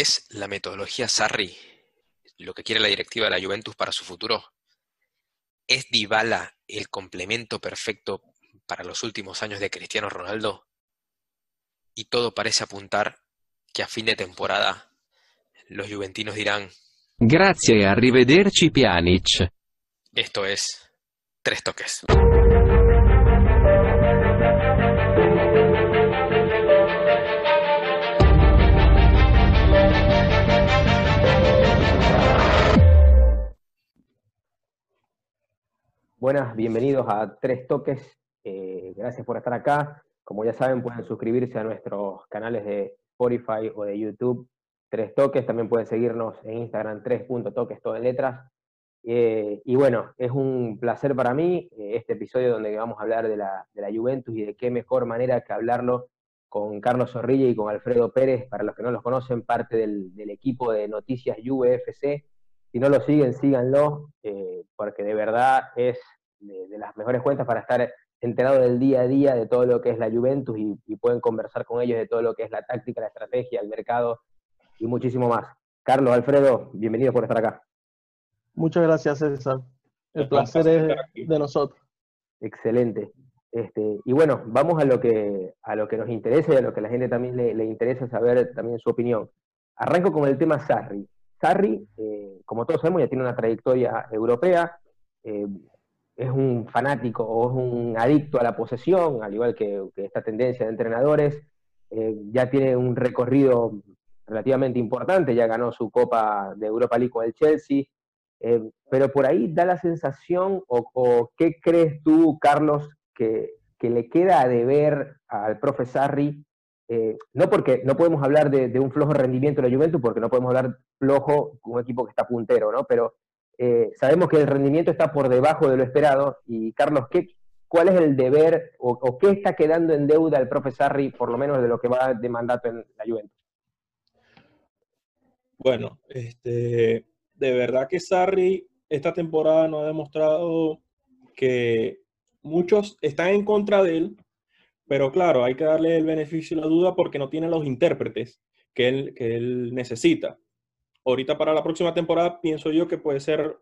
¿Es la metodología Sarri lo que quiere la directiva de la Juventus para su futuro? ¿Es Dybala el complemento perfecto para los últimos años de Cristiano Ronaldo? Y todo parece apuntar que a fin de temporada los juventinos dirán Grazie e arrivederci Pjanic. Esto es Tres Toques. Buenas, bienvenidos a Tres Toques. Eh, gracias por estar acá. Como ya saben, pueden suscribirse a nuestros canales de Spotify o de YouTube. Tres Toques, también pueden seguirnos en Instagram, tres.toques, todo en letras. Eh, y bueno, es un placer para mí eh, este episodio donde vamos a hablar de la, de Juventus y de qué mejor manera que hablarlo con Carlos Zorrilla y con Alfredo Pérez, para los que no los conocen, parte del, del equipo de Noticias UFC si no lo siguen, síganlo, eh, porque de verdad es de, las mejores cuentas para estar enterado del día a día de todo lo que es la Juventus y, pueden conversar con ellos de todo lo que es la táctica, la estrategia, el mercado y muchísimo más. Carlos, Alfredo, bienvenidos por estar acá. Muchas gracias, César. El placer es de nosotros. Excelente. Este, y bueno, vamos a lo, que, a lo que nos interesa y a lo que a la gente también le, le interesa saber también su opinión. Arranco con el tema Sarri. Sarri, eh, como todos sabemos, ya tiene una trayectoria europea, eh, es un fanático o es un adicto a la posesión, al igual que, esta tendencia de entrenadores, eh, ya tiene un recorrido relativamente importante, ya ganó su Copa de Europa League con el Chelsea, pero por ahí da la sensación, o, qué crees tú, Carlos, que, que le queda a deber al profe Sarri eh, no porque no podemos hablar de, un flojo rendimiento de la Juventus, porque no podemos hablar flojo con un equipo que está puntero, ¿no? Pero eh, sabemos que el rendimiento está por debajo de lo esperado. Y Carlos, ¿qué, ¿cuál es el deber o, qué está quedando en deuda el profe Sarri, por lo menos de lo que va de mandato en la Juventus? Bueno, este, de verdad que Sarri esta temporada no ha demostrado que muchos están en contra de él, pero claro, hay que darle el beneficio de la duda porque no tiene los intérpretes que él, que él necesita. Ahorita para la próxima temporada pienso yo que puede ser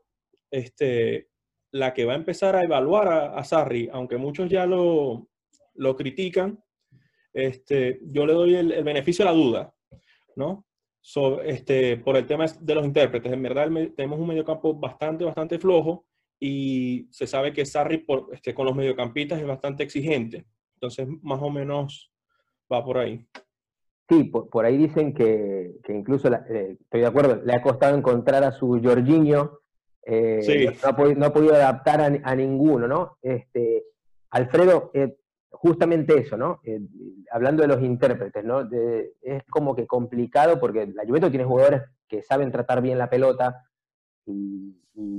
este, la que va a empezar a evaluar a, Sarri, aunque muchos ya lo, lo critican, este, yo le doy el, beneficio de la duda, ¿no? este, por el tema de los intérpretes. En verdad tenemos un mediocampo bastante, bastante flojo y se sabe que Sarri por, este, con los mediocampistas es bastante exigente. Entonces, más o menos va por ahí. Sí, por, ahí dicen que, incluso, eh, estoy de acuerdo, le ha costado encontrar a su Jorginho, eh, no, ha podido, adaptar a, ninguno, ¿no? Este, Alfredo, eh, justamente eso, ¿no? hablando de los intérpretes, ¿no? es como que complicado porque la Juventus tiene jugadores que saben tratar bien la pelota y,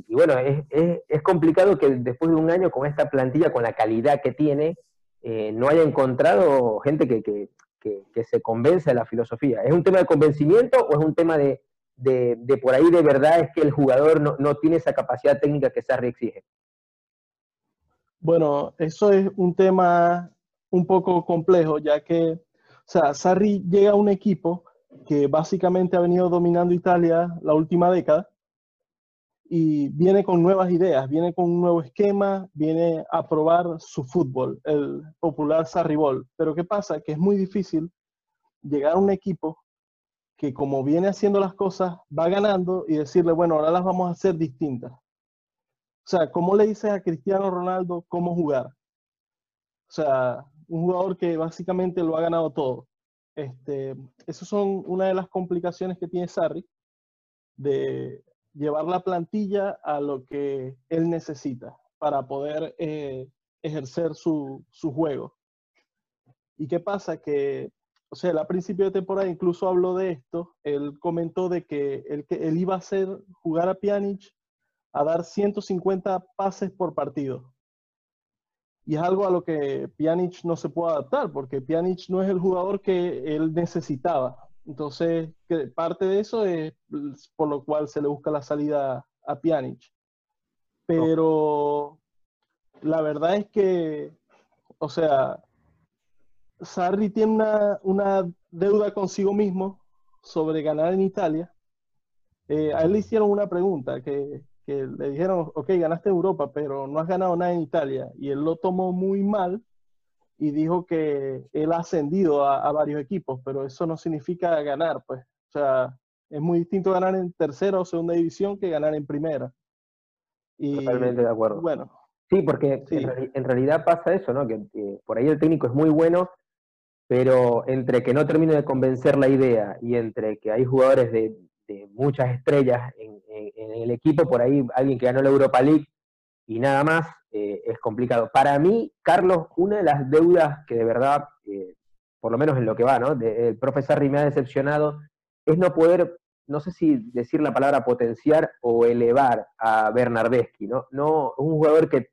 bueno, es, es, complicado que después de un año con esta plantilla, con la calidad que tiene, eh, no haya encontrado gente que, que, que, se convence de la filosofía. ¿Es un tema de convencimiento o es un tema de, de, de por ahí de verdad es que el jugador no, no, tiene esa capacidad técnica que Sarri exige? Bueno, eso es un tema un poco complejo, ya que, o sea, Sarri llega a un equipo que básicamente ha venido dominando Italia la última década y viene con nuevas ideas, viene con un nuevo esquema, viene a probar su fútbol, el popular Sarribol. Pero ¿qué pasa? Que es muy difícil llegar a un equipo que como viene haciendo las cosas, va ganando y decirle, bueno, ahora las vamos a hacer distintas. O sea, ¿cómo le dices a Cristiano Ronaldo cómo jugar? O sea, un jugador que básicamente lo ha ganado todo. Este, esas son una de las complicaciones que tiene Sarri de llevar la plantilla a lo que él necesita para poder eh, ejercer su, juego. ¿Y qué pasa? Que, o sea, a principio de temporada incluso habló de esto, él comentó de que él, que él iba a hacer jugar a Pjanic a dar 150 pases por partido. Y es algo a lo que Pjanic no se puede adaptar, porque Pjanic no es el jugador que él necesitaba. Entonces, parte de eso es por lo cual se le busca la salida a Pjanic. Pero la verdad es que, o sea, Sarri tiene una, deuda consigo mismo sobre ganar en Italia, eh, a él le hicieron una pregunta que, que le dijeron, ok, ganaste Europa, pero no has ganado nada en Italia. Y él lo tomó muy mal y dijo que él ha ascendido a, a varios equipos, pero eso no significa ganar, pues. O sea, es muy distinto ganar en tercera o segunda división que ganar en primera. Y, Totalmente de acuerdo. Bueno, Sí, porque Sí. En, reali- en realidad pasa eso, ¿no? Que, que por ahí el técnico es muy bueno, pero entre que no termina de convencer la idea y entre que hay jugadores de, de muchas estrellas en, en- en el equipo, por ahí alguien que ganó la Europa League y nada más, eh, es complicado. Para mí, Carlos, una de las deudas que de verdad, eh, por lo menos en lo que va, ¿no? De- el profe Sarri me ha decepcionado, es no poder, no sé si decir la palabra potenciar o elevar a Bernardeschi, ¿no? No, un jugador que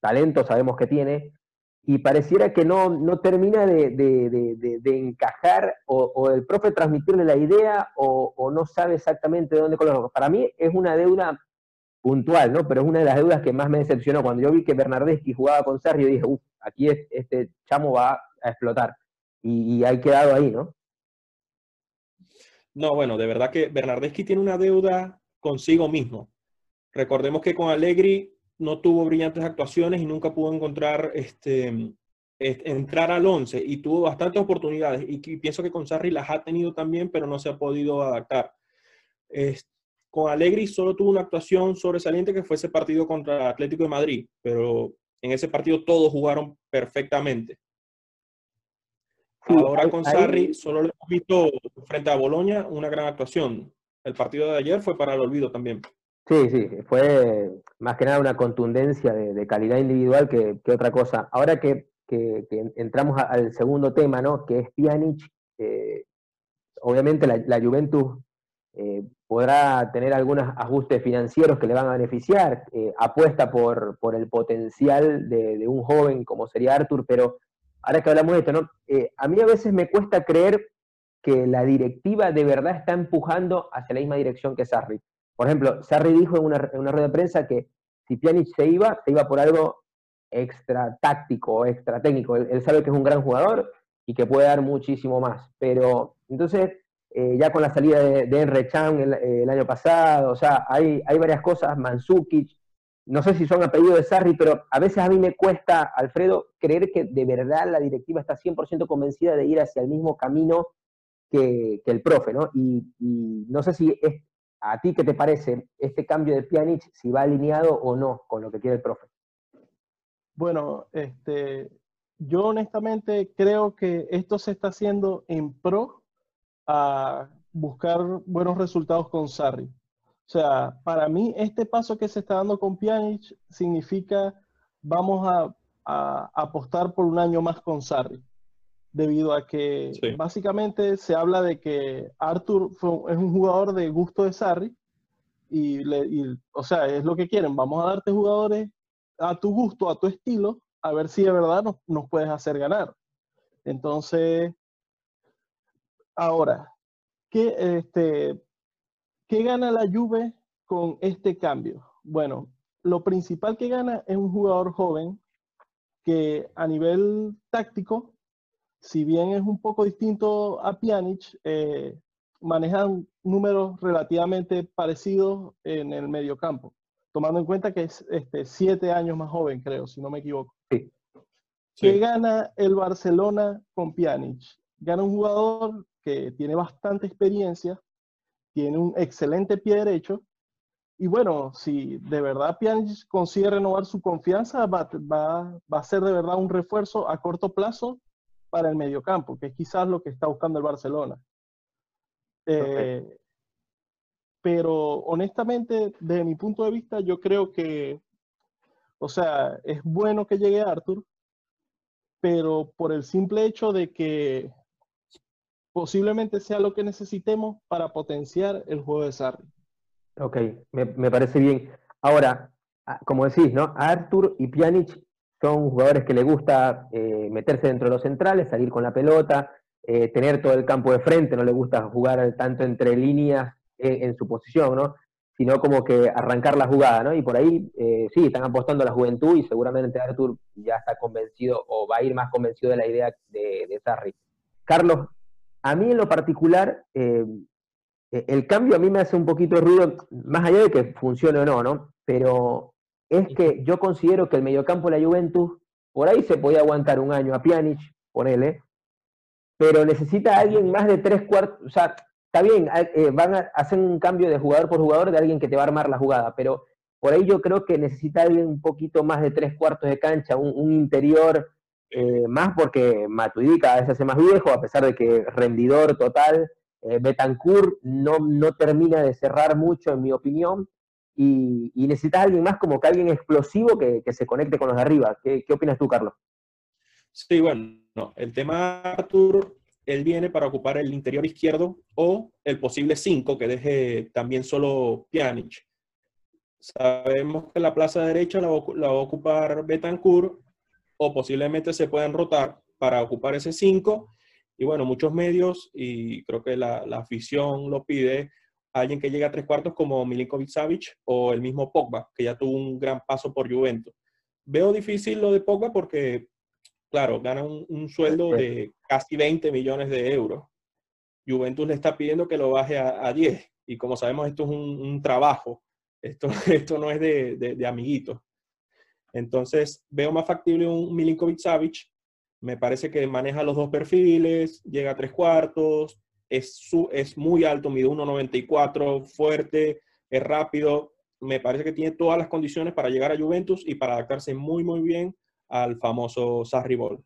talento sabemos que tiene, y pareciera que no, no termina de, de- de- de- de encajar o, el profe transmitirle la idea o, no sabe exactamente dónde colocarlo. Para mí es una deuda puntual, ¿no? Pero es una de las deudas que más me decepcionó. Cuando yo vi que Bernardeschi jugaba con Sarri, yo dije, uff, aquí es- este chamo va a explotar. Y, y ha quedado ahí, ¿no? No, bueno, de verdad que Bernardeschi tiene una deuda consigo mismo. Recordemos que con Allegri no tuvo brillantes actuaciones y nunca pudo encontrar este, est- entrar al 11 y tuvo bastantes oportunidades y, pienso que con Sarri las ha tenido también, pero no se ha podido adaptar. Con Allegri solo tuvo una actuación sobresaliente que fue ese partido contra Atlético de Madrid, pero en ese partido todos jugaron perfectamente. Ahora con Sarri solo lo hemos visto frente a Boloña una gran actuación. El partido de ayer fue para el olvido también. Sí, sí, fue más que nada una contundencia de, de calidad individual que, que otra cosa. Ahora que, que- que entramos a- al segundo tema, ¿no? Que es Pjanic, eh, obviamente la, la Juventus eh, podrá tener algunos ajustes financieros que le van a beneficiar, eh, apuesta por, por el potencial de, un joven como sería Arthur, pero ahora que hablamos de esto, ¿no? Eh, a mí a veces me cuesta creer que la directiva de verdad está empujando hacia la misma dirección que Sarri. Por ejemplo, Sarri dijo en una, en una rueda de prensa que si Pjanic se iba, se iba por algo extra táctico extra técnico. Él sabe que es un gran jugador y que puede dar muchísimo más. Pero entonces, eh, ya con la salida de, de Enre Chan el, el año pasado, o sea, hay, hay varias cosas, Mansukic, no sé si son apellidos de Sarri, pero a veces a mí me cuesta, Alfredo, creer que de verdad la directiva está 100% convencida de ir hacia el mismo camino que, que el profe, ¿no? Y, y no sé si es, a ti qué te parece este cambio de Pjanic, si va alineado o no con lo que quiere el profe. Bueno, este, yo honestamente creo que esto se está haciendo en pro a buscar buenos resultados con Sarri. O sea, para mí este paso que se está dando con Pjanic significa vamos a, a apostar por un año más con Sarri, debido a que Sí. básicamente se habla de que Arthur fue- es un jugador de gusto de Sarri y, le, y, o sea, es lo que quieren, vamos a darte jugadores a tu gusto, a tu estilo, a ver si de verdad nos, nos puedes hacer ganar. Entonces, ahora, ¿qué, este, ¿qué gana la Juve con este cambio? Bueno, lo principal que gana es un jugador joven que a nivel táctico, si bien es un poco distinto a Pjanic, eh, manejan números relativamente parecidos en el mediocampo tomando en cuenta que es este, siete años más joven, creo, si no me equivoco. Sí. ¿Qué Sí. gana el Barcelona con Pjanic? Gana un jugador que tiene bastante experiencia, tiene un excelente pie derecho, y bueno, si de verdad Pjanic consigue renovar su confianza, va, va- va a ser de verdad un refuerzo a corto plazo para el mediocampo, que es quizás lo que está buscando el Barcelona. Eh, pero honestamente, desde mi punto de vista, yo creo que, o sea, es bueno que llegue Arthur, pero por el simple hecho de que posiblemente sea lo que necesitemos para potenciar el juego de Sarri. Ok, me, me parece bien. Ahora, a- como decís, ¿no? Arthur y Pjanic son jugadores que le gusta eh, meterse dentro de los centrales, salir con la pelota, eh, tener todo el campo de frente, no le gusta jugar tanto entre líneas en, en su posición, ¿no? Sino como que arrancar la jugada, ¿no? Y por ahí, eh, sí, están apostando a la juventud y seguramente Arthur ya está convencido o va a ir más convencido de la idea de, de Sarri. Carlos, a mí en lo particular, eh, eh, el cambio a mí me hace un poquito de ruido, más allá de que funcione o no, ¿no? Pero es que yo considero que el mediocampo de la Juventus, por ahí se podía aguantar un año a Pjanic, ponele, pero necesita alguien más de tres cuartos, o sea, está bien, eh, van a hacer un cambio de jugador por jugador de alguien que te va a armar la jugada, pero por ahí yo creo que necesita alguien un poquito más de tres cuartos de cancha, un, interior eh, más porque Matuidi cada vez hace más viejo, a pesar de que rendidor total, eh, Betancourt no, no termina de cerrar mucho, en mi opinión, y, y necesitas alguien más como que alguien explosivo que, se conecte con los de arriba. ¿Qué, ¿Qué, opinas tú, Carlos? Sí, bueno, el tema Artur, él viene para ocupar el interior izquierdo o el posible 5 que deje también solo Pjanic. Sabemos que la plaza derecha la, va a ocupar Betancourt o posiblemente se pueden rotar para ocupar ese 5. Y bueno, muchos medios, y creo que la, afición lo pide, alguien que llegue a tres cuartos como Milinkovic Savic o el mismo Pogba, que ya tuvo un gran paso por Juventus. Veo difícil lo de Pogba porque, claro, gana un, sueldo de casi 20 millones de euros. Juventus le está pidiendo que lo baje a, 10. Y como sabemos, esto es un trabajo esto, esto no es de, de, amiguitos. Entonces, veo más factible un Milinkovic Savic. Me parece que maneja los dos perfiles, llega a tres cuartos, es, muy alto, mide 1,94, fuerte, es rápido. Me parece que tiene todas las condiciones para llegar a Juventus y para adaptarse muy, muy bien al famoso Sarri Ball.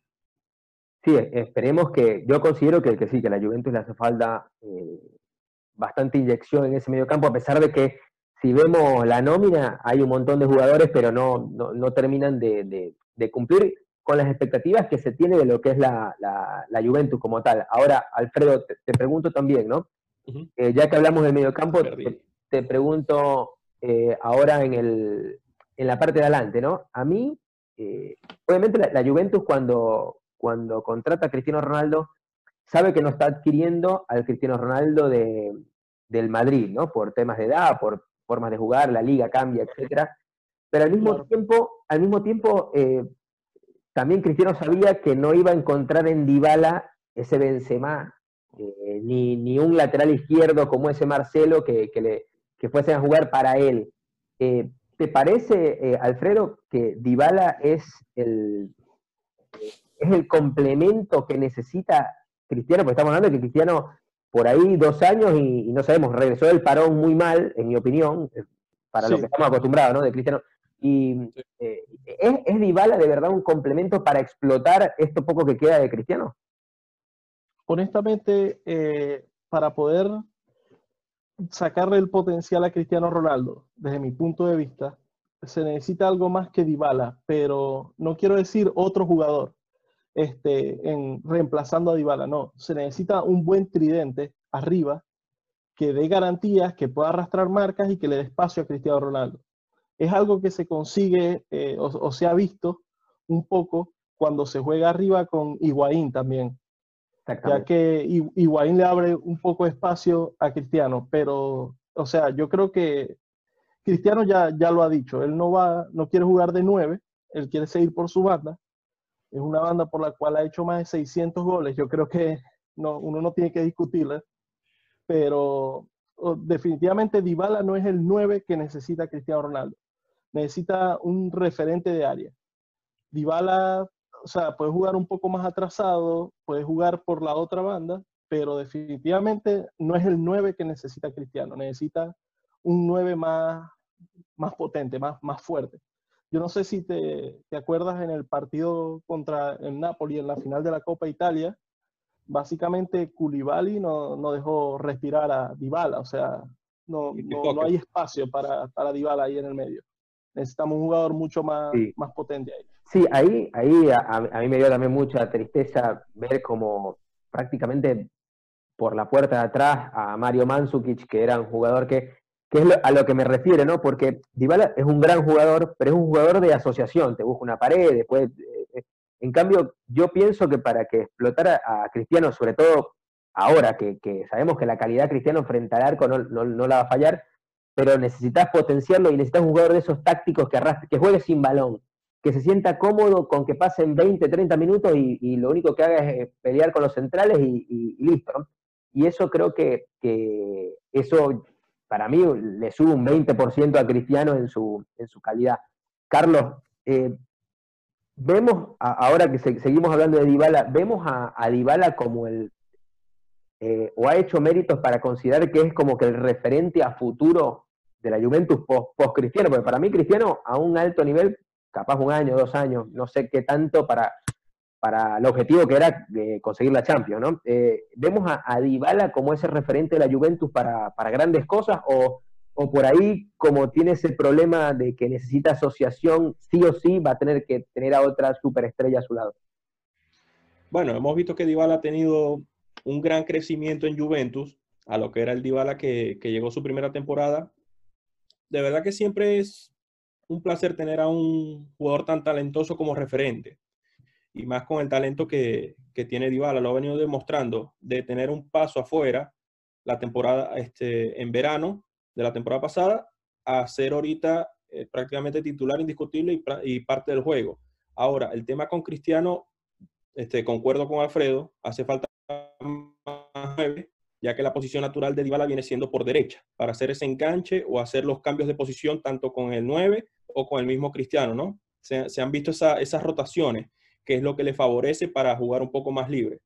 Sí, esperemos que, yo considero que, que sí, que a la Juventus le hace falta eh, bastante inyección en ese medio campo, a pesar de que si vemos la nómina, hay un montón de jugadores, pero no, no, terminan de, cumplir con las expectativas que se tiene de lo que es la, la, Juventus como tal. Ahora, Alfredo, te, pregunto también, ¿no? Eh, ya que hablamos del mediocampo, te, te pregunto eh, ahora en, el, en la parte de adelante, ¿no? A mí, eh, obviamente la, Juventus cuando, cuando contrata a Cristiano Ronaldo, sabe que no está adquiriendo al Cristiano Ronaldo de, del Madrid, ¿no? Por temas de edad, por, formas de jugar, la liga cambia, etcétera. Pero al mismo tiempo, al mismo tiempo eh, también Cristiano sabía que no iba a encontrar en Dybala ese Benzema, eh, ni, ni, un lateral izquierdo como ese Marcelo que, que, le, que fuesen a jugar para él. Eh, ¿Te parece, Alfredo, que Dybala es el, es el complemento que necesita Cristiano? Porque estamos hablando de que Cristiano por ahí dos años y, no sabemos, regresó del parón muy mal, en mi opinión, eh, para lo que estamos acostumbrados, ¿no? De Cristiano. Y eh, ¿es, ¿es Dybala de verdad un complemento para explotar esto poco que queda de Cristiano? Honestamente, eh, para poder sacarle el potencial a Cristiano Ronaldo, desde mi punto de vista, se necesita algo más que Dybala, pero no quiero decir otro jugador, este, en, reemplazando a Dybala. No, se necesita un buen tridente arriba que dé garantías, que pueda arrastrar marcas y que le dé espacio a Cristiano Ronaldo. Es algo que se consigue eh, o, se ha visto un poco cuando se juega arriba con Higuaín también. Ya que Higuaín le abre un poco de espacio a Cristiano, pero, o sea, yo creo que Cristiano ya, ya lo ha dicho, él no va, no quiere jugar de nueve, él quiere seguir por su banda es una banda por la cual ha hecho más de 600 goles. Yo creo que no, uno no tiene que discutirla, pero definitivamente Dybala no es el 9 que necesita Cristiano Ronaldo. Necesita un referente de área. Dybala, o sea, puede jugar un poco más atrasado, puede jugar por la otra banda, pero definitivamente no es el 9 que necesita Cristiano. Necesita un 9 más, más potente, más, más fuerte. Yo no sé si te, te acuerdas en el partido contra el Napoli en la final de la Copa Italia, básicamente Koulibaly no, no dejó respirar a Dybala, o sea, no, no, hay espacio para, para Dybala ahí en el medio. Necesitamos un jugador mucho más, más potente ahí. Sí, ahí, ahí a, a, mí me dio también mucha tristeza ver como prácticamente por la puerta de atrás a Mario Mandzukic, que era un jugador que que es a lo que me refiero, ¿no? Porque Dybala es un gran jugador, pero es un jugador de asociación, te busca una pared, después... Eh, eh, en cambio, yo pienso que para que explotara a Cristiano, sobre todo ahora que, sabemos que la calidad Cristiano frente al arco no, no, la va a fallar, pero necesitas potenciarlo y necesitas un jugador de esos tácticos que, arrastre, que juegue sin balón, que se sienta cómodo con que pasen 20, 30 minutos y, lo único que haga es pelear con los centrales y, listo. Y eso creo que, eso para mí le sube un 20% a Cristiano en su, en su calidad. Carlos, eh, vemos, ahora que seguimos hablando de Dybala, vemos a, a Dybala como el, eh, o ha hecho méritos para considerar que es como que el referente a futuro de la Juventus post-Cristiano, porque para mí Cristiano a un alto nivel, capaz un año, dos años, no sé qué tanto para, para el objetivo que era de conseguir la Champions, ¿no? Eh, ¿Vemos a, a, Dybala como ese referente de la Juventus para, para grandes cosas o, o por ahí, como tiene ese problema de que necesita asociación, sí o sí va a tener que tener a otra superestrella a su lado. Bueno, hemos visto que Dybala ha tenido un gran crecimiento en Juventus a lo que era el Dybala que, que llegó su primera temporada. De verdad que siempre es un placer tener a un jugador tan talentoso como referente. Y más con el talento que, que tiene Dybala, lo ha venido demostrando, de tener un paso afuera la temporada este, en verano de la temporada pasada a ser ahorita eh, prácticamente titular indiscutible y, parte del juego. Ahora, el tema con Cristiano, este, concuerdo con Alfredo, hace falta más nueve, ya que la posición natural de Dybala viene siendo por derecha, para hacer ese enganche o hacer los cambios de posición tanto con el 9 o con el mismo Cristiano, ¿no? Se, han visto esas rotaciones, que es lo que le favorece para jugar un poco más libre.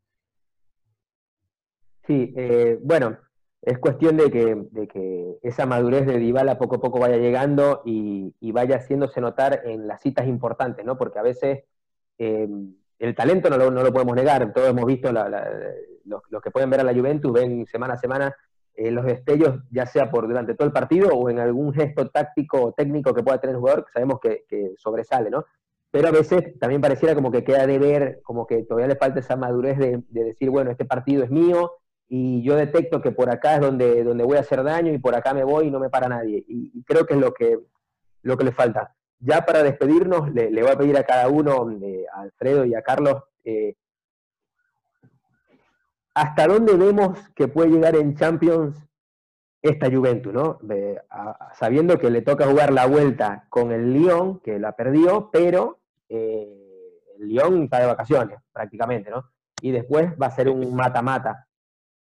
Sí, eh, bueno, es cuestión de que, esa madurez de Dybala poco a poco vaya llegando y, vaya haciéndose notar en las citas importantes, ¿no? Porque a veces eh, el talento no lo, podemos negar, todos hemos visto, los, que pueden ver a la Juventus ven semana a semana eh, los destellos, ya sea por durante todo el partido o en algún gesto táctico o técnico que pueda tener el jugador, que sabemos que, sobresale, ¿no? Pero a veces también pareciera como que queda de ver, como que todavía le falta esa madurez de decir, bueno, este partido es mío, y yo detecto que por acá es donde, donde voy a hacer daño y por acá me voy y no me para nadie. Y, creo que es lo que, lo que le falta. Ya para despedirnos, le, voy a pedir a cada uno, eh, a Alfredo y a Carlos, eh, ¿hasta dónde vemos que puede llegar en Champions esta Juventus, ¿no? sabiendo que le toca jugar la vuelta con el Lyon, que la perdió, pero eh, el Lyon está de vacaciones prácticamente, ¿no? Y después va a ser un mata-mata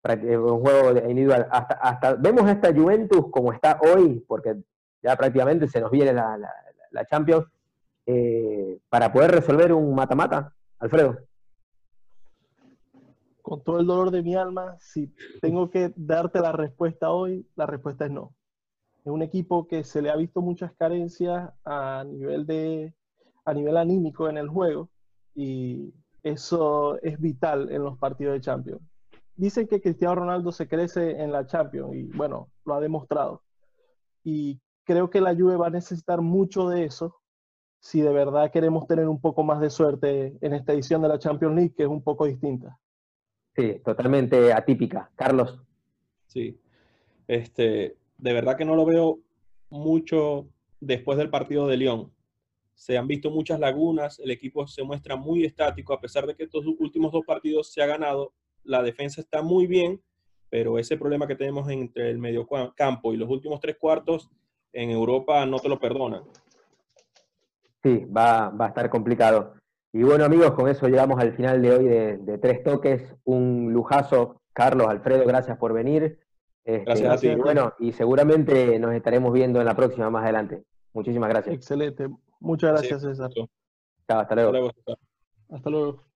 un juego individual. Hasta, hasta vemos esta Juventus como está hoy, porque ya prácticamente se nos viene la, la, Champions, eh, para poder resolver un mata-mata, Alfredo. Con todo el dolor de mi alma, si tengo que darte la respuesta hoy, la respuesta es no. Es un equipo que se le ha visto muchas carencias a nivel de a nivel anímico en el juego y eso es vital en los partidos de Champions dicen que Cristiano Ronaldo se crece en la Champions y bueno, lo ha demostrado. Y creo que la Juve va a necesitar mucho de eso si de verdad queremos tener un poco más de suerte en esta edición de la Champions League, que es un poco distinta. Sí, totalmente atípica. Carlos. Sí, este, de verdad que no lo veo mucho después del partido de León. Se han visto muchas lagunas, el equipo se muestra muy estático, a pesar de que estos últimos dos partidos se ha ganado, la defensa está muy bien, pero ese problema que tenemos entre el medio campo y los últimos tres cuartos en Europa no te lo perdonan. Sí, va, a estar complicado. Y bueno, amigos, con eso llegamos al final de hoy de, Tres Toques. Un lujazo. Carlos, Alfredo, gracias por venir. Este, gracias a ti. Y bueno, y seguramente nos estaremos viendo en la próxima más adelante. Muchísimas gracias. Excelente. Muchas gracias, César. Chao, hasta luego. Hasta luego.